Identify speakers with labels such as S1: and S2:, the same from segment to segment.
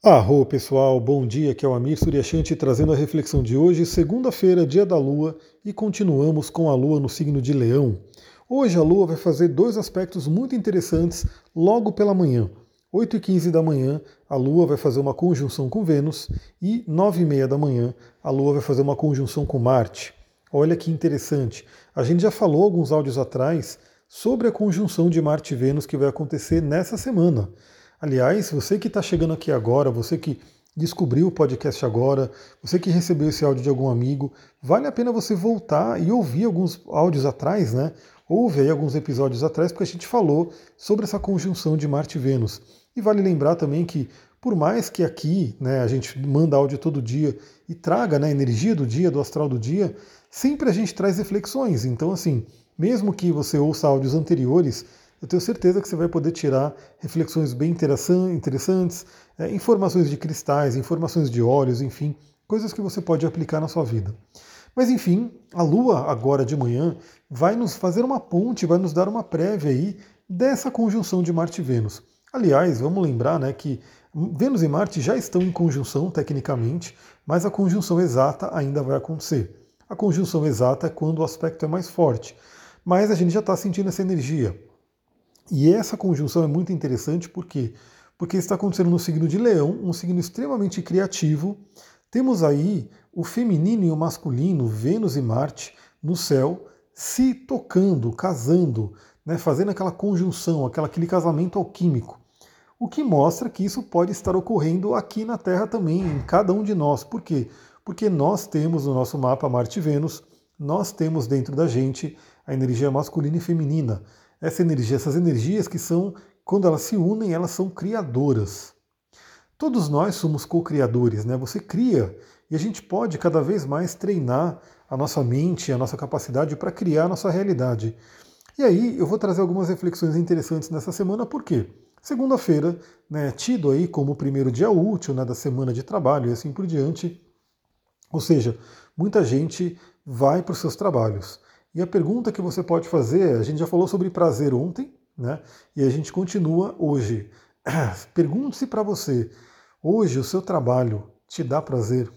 S1: Arro pessoal, bom dia, aqui é o Amir Suryashanti trazendo a reflexão de hoje, segunda-feira, dia da Lua, e continuamos com a Lua no signo de Leão. Hoje a Lua vai fazer dois aspectos muito interessantes logo pela manhã. 8 e 15 da manhã, a Lua vai fazer uma conjunção com Vênus e 9 e meia da manhã, a Lua vai fazer uma conjunção com Marte. Olha que interessante. A gente já falou alguns áudios atrás sobre a conjunção de Marte e Vênus que vai acontecer nessa semana. Aliás, você que está chegando aqui agora, você que descobriu o podcast agora, você que recebeu esse áudio de algum amigo, vale a pena você voltar e ouvir alguns áudios atrás, né? Ouve aí alguns episódios atrás, porque a gente falou sobre essa conjunção de Marte e Vênus. E vale lembrar também que, por mais que aqui né, a gente manda áudio todo dia e traga né, a energia do dia, do astral do dia, sempre a gente traz reflexões. Então, assim, mesmo que você ouça áudios anteriores, eu tenho certeza que você vai poder tirar reflexões bem interessantes, é, informações de cristais, informações de óleos, enfim, coisas que você pode aplicar na sua vida. Mas enfim, a Lua agora de manhã vai nos fazer uma ponte, vai nos dar uma prévia aí dessa conjunção de Marte e Vênus. Aliás, vamos lembrar né, que Vênus e Marte já estão em conjunção tecnicamente, mas a conjunção exata ainda vai acontecer. A conjunção exata é quando o aspecto é mais forte. Mas a gente já está sentindo essa energia. E essa conjunção é muito interessante porque porque está acontecendo no signo de Leão, um signo extremamente criativo. Temos aí o feminino e o masculino, Vênus e Marte, no céu, se tocando, casando, né, fazendo aquela conjunção, aquele casamento alquímico. O que mostra que isso pode estar ocorrendo aqui na Terra também, em cada um de nós. Por quê? Porque nós temos no nosso mapa Marte e Vênus, nós temos dentro da gente a energia masculina e feminina essa energia, essas energias que são, quando elas se unem, elas são criadoras. Todos nós somos co-criadores, né? Você cria e a gente pode cada vez mais treinar a nossa mente, a nossa capacidade para criar a nossa realidade. E aí eu vou trazer algumas reflexões interessantes nessa semana, por quê? Segunda-feira, né, tido aí como o primeiro dia útil né, da semana de trabalho e assim por diante. Ou seja, muita gente vai para os seus trabalhos. E a pergunta que você pode fazer, a gente já falou sobre prazer ontem, né? E a gente continua hoje. Pergunte-se para você: hoje o seu trabalho te dá prazer?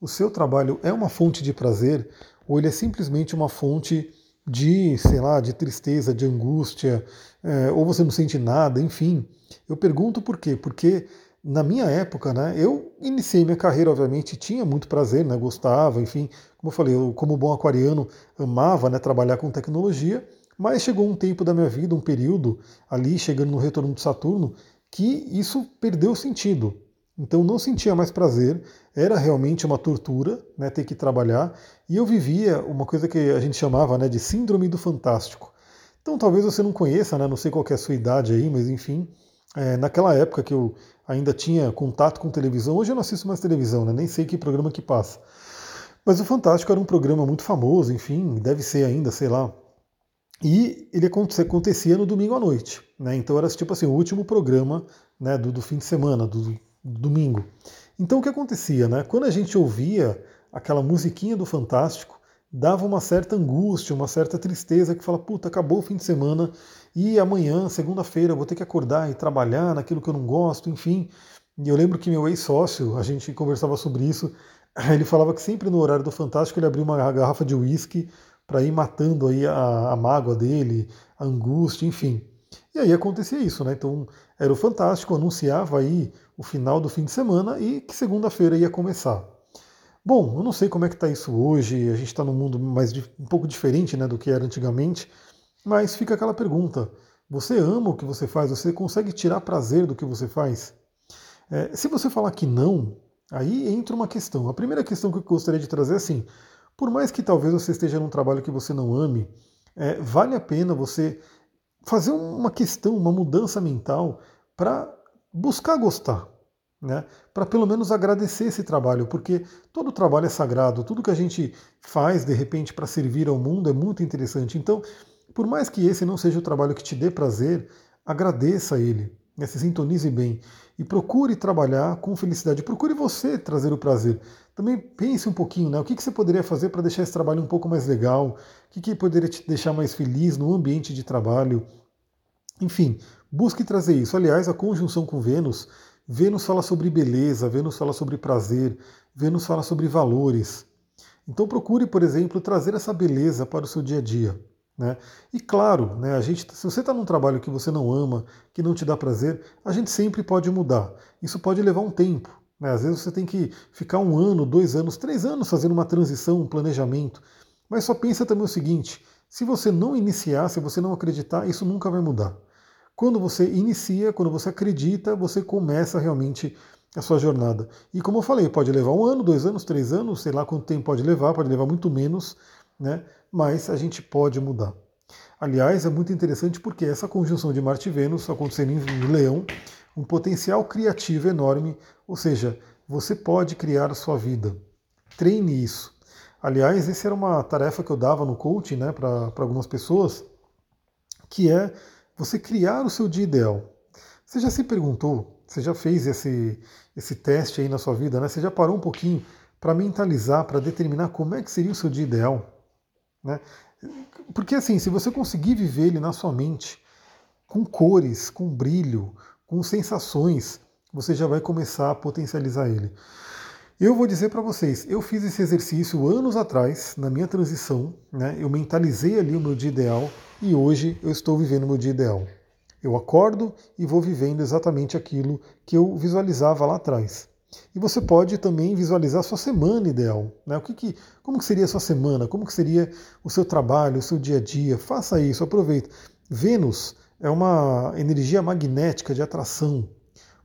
S1: O seu trabalho é uma fonte de prazer ou ele é simplesmente uma fonte de, sei lá, de tristeza, de angústia, é, ou você não sente nada, enfim. Eu pergunto por quê? Porque na minha época, né, eu iniciei minha carreira, obviamente, tinha muito prazer, né, gostava, enfim, como eu falei, eu, como bom aquariano, amava né, trabalhar com tecnologia, mas chegou um tempo da minha vida, um período ali, chegando no retorno de Saturno, que isso perdeu sentido. Então não sentia mais prazer, era realmente uma tortura né, ter que trabalhar, e eu vivia uma coisa que a gente chamava né, de síndrome do fantástico. Então talvez você não conheça, né, não sei qual é a sua idade aí, mas enfim, é, naquela época que eu ainda tinha contato com televisão, hoje eu não assisto mais televisão, né? nem sei que programa que passa. Mas o Fantástico era um programa muito famoso, enfim, deve ser ainda, sei lá. E ele acontecia no domingo à noite. Né? Então era tipo assim, o último programa né, do, do fim de semana, do, do domingo. Então o que acontecia? Né? Quando a gente ouvia aquela musiquinha do Fantástico, dava uma certa angústia, uma certa tristeza, que fala, puta, acabou o fim de semana e amanhã, segunda-feira, vou ter que acordar e trabalhar naquilo que eu não gosto, enfim. E eu lembro que meu ex-sócio, a gente conversava sobre isso, ele falava que sempre no horário do Fantástico ele abria uma garrafa de uísque para ir matando aí a, a mágoa dele, a angústia, enfim. E aí acontecia isso, né? Então era o Fantástico, anunciava aí o final do fim de semana e que segunda-feira ia começar. Bom, eu não sei como é que está isso hoje, a gente está num mundo mais um pouco diferente né, do que era antigamente, mas fica aquela pergunta: você ama o que você faz? Você consegue tirar prazer do que você faz? É, se você falar que não, aí entra uma questão. A primeira questão que eu gostaria de trazer é assim: por mais que talvez você esteja num trabalho que você não ame, é, vale a pena você fazer uma questão, uma mudança mental para buscar gostar né, para pelo menos agradecer esse trabalho, porque todo trabalho é sagrado, tudo que a gente faz de repente para servir ao mundo é muito interessante. Então, por mais que esse não seja o trabalho que te dê prazer, agradeça ele, né, se sintonize bem e procure trabalhar com felicidade. Procure você trazer o prazer. Também pense um pouquinho, né? O que, que você poderia fazer para deixar esse trabalho um pouco mais legal? O que, que poderia te deixar mais feliz no ambiente de trabalho? Enfim, busque trazer isso. Aliás, a conjunção com Vênus Vênus fala sobre beleza, Vênus fala sobre prazer, Vênus fala sobre valores. Então procure, por exemplo, trazer essa beleza para o seu dia a dia. Né? E claro, né, a gente, se você está num trabalho que você não ama, que não te dá prazer, a gente sempre pode mudar. Isso pode levar um tempo. Né? Às vezes você tem que ficar um ano, dois anos, três anos fazendo uma transição, um planejamento. Mas só pensa também o seguinte: se você não iniciar, se você não acreditar, isso nunca vai mudar. Quando você inicia, quando você acredita, você começa realmente a sua jornada. E como eu falei, pode levar um ano, dois anos, três anos, sei lá quanto tempo pode levar, pode levar muito menos, né? mas a gente pode mudar. Aliás, é muito interessante porque essa conjunção de Marte e Vênus acontecendo em Leão, um potencial criativo enorme, ou seja, você pode criar a sua vida. Treine isso. Aliás, essa era uma tarefa que eu dava no coaching né, para algumas pessoas, que é você criar o seu dia ideal. Você já se perguntou, você já fez esse, esse teste aí na sua vida, né? Você já parou um pouquinho para mentalizar, para determinar como é que seria o seu dia ideal? Né? Porque assim, se você conseguir viver ele na sua mente, com cores, com brilho, com sensações, você já vai começar a potencializar ele. Eu vou dizer para vocês, eu fiz esse exercício anos atrás, na minha transição, né? eu mentalizei ali o meu dia ideal e hoje eu estou vivendo o meu dia ideal. Eu acordo e vou vivendo exatamente aquilo que eu visualizava lá atrás. E você pode também visualizar sua semana ideal. Né? O que, que como que seria a sua semana? Como que seria o seu trabalho, o seu dia a dia? Faça isso, aproveite. Vênus é uma energia magnética de atração.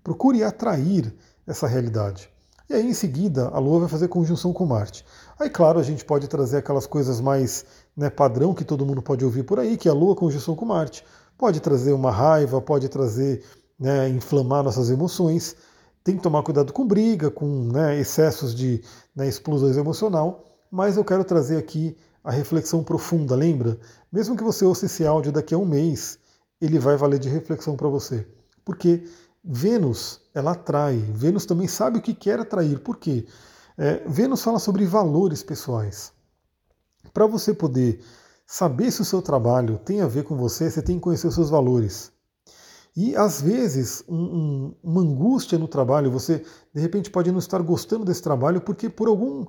S1: Procure atrair essa realidade. E aí, em seguida, a Lua vai fazer conjunção com Marte. Aí, claro, a gente pode trazer aquelas coisas mais né, padrão que todo mundo pode ouvir por aí, que é a Lua conjunção com Marte. Pode trazer uma raiva, pode trazer, né, inflamar nossas emoções. Tem que tomar cuidado com briga, com né, excessos de né, explosões emocional. Mas eu quero trazer aqui a reflexão profunda, lembra? Mesmo que você ouça esse áudio daqui a um mês, ele vai valer de reflexão para você. Porque Vênus, ela atrai. Vênus também sabe o que quer atrair. Por quê? É, Vênus fala sobre valores pessoais. Para você poder saber se o seu trabalho tem a ver com você, você tem que conhecer os seus valores. E às vezes, um, um, uma angústia no trabalho, você de repente pode não estar gostando desse trabalho porque por algum,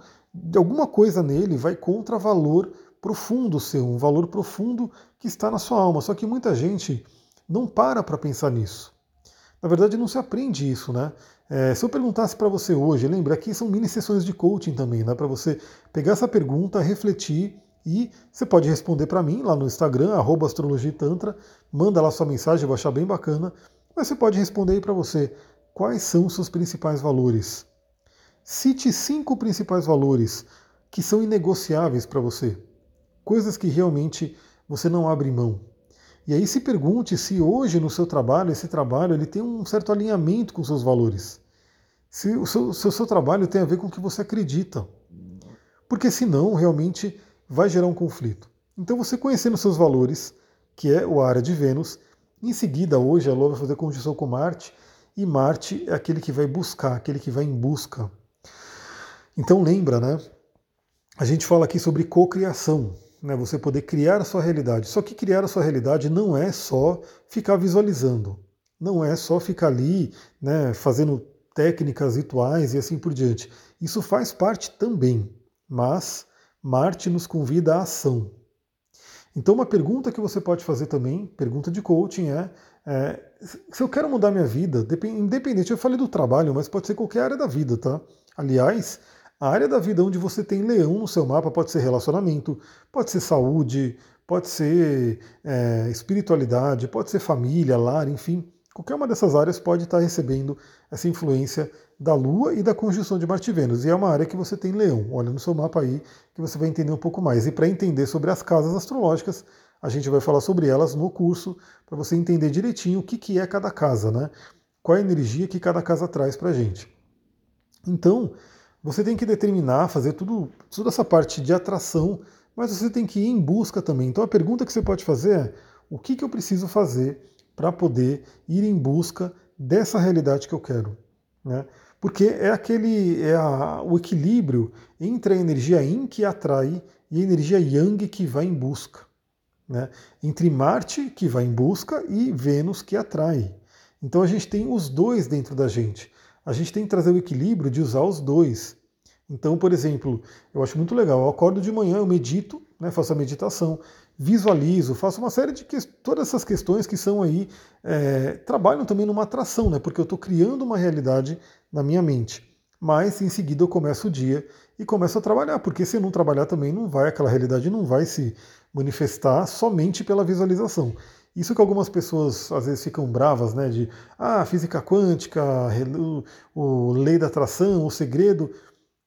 S1: alguma coisa nele vai contra valor profundo seu, um valor profundo que está na sua alma. Só que muita gente não para para pensar nisso. Na verdade, não se aprende isso, né? É, se eu perguntasse para você hoje, lembra aqui são mini sessões de coaching também, né? Para você pegar essa pergunta, refletir e você pode responder para mim lá no Instagram, astrologitantra, manda lá sua mensagem, eu vou achar bem bacana. Mas você pode responder aí para você quais são os seus principais valores. Cite cinco principais valores que são inegociáveis para você. Coisas que realmente você não abre mão. E aí se pergunte se hoje no seu trabalho, esse trabalho ele tem um certo alinhamento com seus valores. Se o seu, se o seu trabalho tem a ver com o que você acredita. Porque senão realmente vai gerar um conflito. Então você conhecendo seus valores, que é o área de Vênus, em seguida hoje a Lua vai fazer conjunção com Marte, e Marte é aquele que vai buscar, aquele que vai em busca. Então lembra, né? A gente fala aqui sobre cocriação né, você poder criar a sua realidade. Só que criar a sua realidade não é só ficar visualizando, não é só ficar ali né, fazendo técnicas rituais e assim por diante. Isso faz parte também, mas Marte nos convida à ação. Então, uma pergunta que você pode fazer também, pergunta de coaching, é, é se eu quero mudar minha vida, independente, eu falei do trabalho, mas pode ser qualquer área da vida, tá? Aliás, a área da vida onde você tem leão no seu mapa pode ser relacionamento, pode ser saúde, pode ser é, espiritualidade, pode ser família, lar, enfim. Qualquer uma dessas áreas pode estar recebendo essa influência da Lua e da conjunção de Marte e Vênus. E é uma área que você tem leão. Olha no seu mapa aí que você vai entender um pouco mais. E para entender sobre as casas astrológicas, a gente vai falar sobre elas no curso, para você entender direitinho o que, que é cada casa, né? Qual a energia que cada casa traz para a gente. Então, você tem que determinar, fazer tudo, toda essa parte de atração, mas você tem que ir em busca também. Então a pergunta que você pode fazer é: o que, que eu preciso fazer para poder ir em busca dessa realidade que eu quero? Né? Porque é aquele é a, o equilíbrio entre a energia Yin que atrai e a energia Yang que vai em busca. Né? Entre Marte, que vai em busca, e Vênus, que atrai. Então a gente tem os dois dentro da gente. A gente tem que trazer o equilíbrio de usar os dois. Então, por exemplo, eu acho muito legal, eu acordo de manhã, eu medito, né, faço a meditação, visualizo, faço uma série de todas essas questões que são aí, é, trabalham também numa atração, né, porque eu estou criando uma realidade na minha mente. Mas em seguida eu começo o dia e começo a trabalhar, porque se não trabalhar também não vai, aquela realidade não vai se manifestar somente pela visualização. Isso que algumas pessoas às vezes ficam bravas, né? De ah, física quântica, o, lei da atração, o segredo.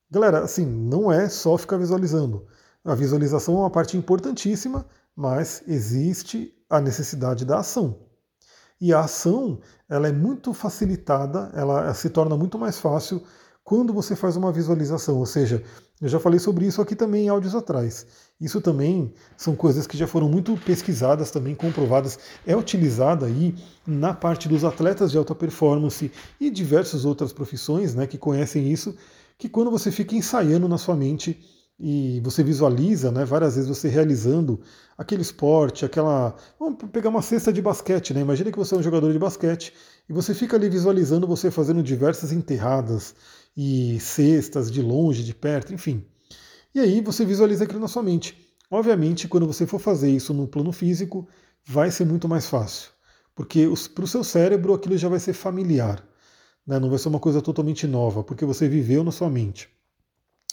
S1: Galera, assim, não é só ficar visualizando. A visualização é uma parte importantíssima, mas existe a necessidade da ação. E a ação, ela é muito facilitada, ela se torna muito mais fácil quando você faz uma visualização, ou seja, eu já falei sobre isso aqui também em áudios atrás. Isso também são coisas que já foram muito pesquisadas, também comprovadas, é utilizada aí na parte dos atletas de alta performance e diversas outras profissões né, que conhecem isso, que quando você fica ensaiando na sua mente e você visualiza, né, várias vezes você realizando aquele esporte, aquela. Vamos pegar uma cesta de basquete, né? Imagina que você é um jogador de basquete e você fica ali visualizando você fazendo diversas enterradas, e cestas de longe, de perto, enfim. E aí você visualiza aquilo na sua mente. Obviamente, quando você for fazer isso no plano físico, vai ser muito mais fácil, porque para o seu cérebro aquilo já vai ser familiar, né? não vai ser uma coisa totalmente nova, porque você viveu na sua mente.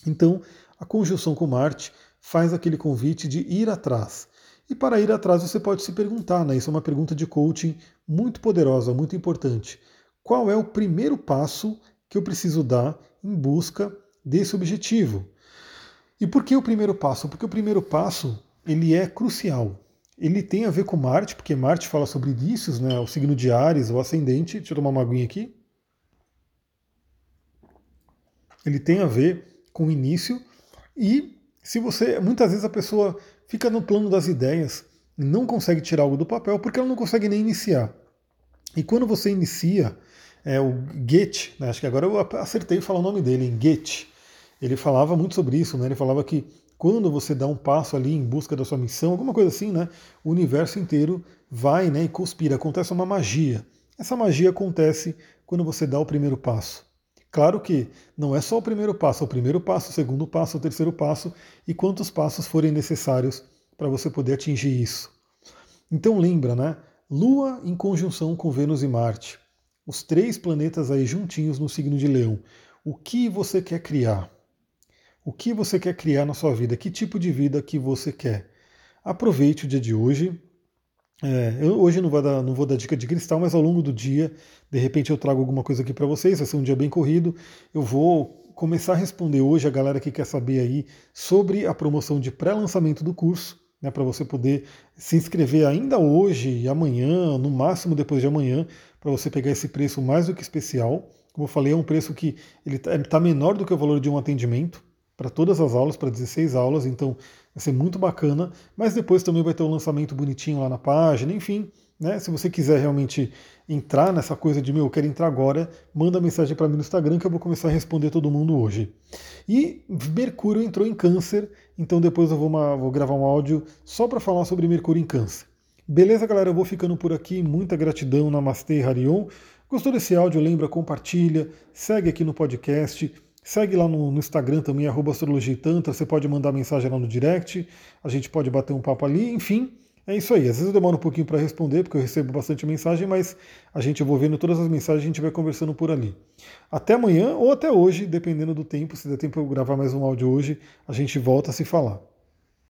S1: Então, a conjunção com Marte faz aquele convite de ir atrás. E para ir atrás você pode se perguntar, né? Isso é uma pergunta de coaching muito poderosa, muito importante. Qual é o primeiro passo que eu preciso dar em busca desse objetivo. E por que o primeiro passo? Porque o primeiro passo ele é crucial. Ele tem a ver com Marte, porque Marte fala sobre inícios, né, o signo de Ares, o ascendente. Deixa eu tomar uma aguinha aqui. Ele tem a ver com o início e se você, muitas vezes a pessoa fica no plano das ideias e não consegue tirar algo do papel porque ela não consegue nem iniciar. E quando você inicia, é o Goethe, né? acho que agora eu acertei falar o nome dele, em Goethe. Ele falava muito sobre isso, né? ele falava que quando você dá um passo ali em busca da sua missão, alguma coisa assim, né? o universo inteiro vai né, e conspira, acontece uma magia. Essa magia acontece quando você dá o primeiro passo. Claro que não é só o primeiro passo, é o primeiro passo, o segundo passo, o terceiro passo e quantos passos forem necessários para você poder atingir isso. Então lembra, né? Lua em conjunção com Vênus e Marte os três planetas aí juntinhos no signo de Leão. O que você quer criar? O que você quer criar na sua vida? Que tipo de vida que você quer? Aproveite o dia de hoje. É, eu hoje não vou, dar, não vou dar dica de cristal, mas ao longo do dia, de repente eu trago alguma coisa aqui para vocês. Vai ser um dia bem corrido. Eu vou começar a responder hoje a galera que quer saber aí sobre a promoção de pré-lançamento do curso né, para você poder se inscrever ainda hoje amanhã, no máximo depois de amanhã, para você pegar esse preço mais do que especial. Como eu falei, é um preço que ele está tá menor do que o valor de um atendimento para todas as aulas, para 16 aulas, então vai ser muito bacana. Mas depois também vai ter um lançamento bonitinho lá na página, enfim. Né? Se você quiser realmente entrar nessa coisa de meu, eu quero entrar agora, manda mensagem para mim no Instagram que eu vou começar a responder todo mundo hoje. E Mercúrio entrou em câncer, então depois eu vou, uma, vou gravar um áudio só para falar sobre Mercúrio em câncer. Beleza, galera? Eu vou ficando por aqui. Muita gratidão, Namastê, Harion. Gostou desse áudio? Lembra, compartilha, segue aqui no podcast. Segue lá no, no Instagram também, arroba Astrologia Tantra. Você pode mandar mensagem lá no direct. A gente pode bater um papo ali. Enfim, é isso aí. Às vezes eu demoro um pouquinho para responder, porque eu recebo bastante mensagem, mas a gente, vou vendo todas as mensagens, a gente vai conversando por ali. Até amanhã ou até hoje, dependendo do tempo, se der tempo eu gravar mais um áudio hoje, a gente volta a se falar.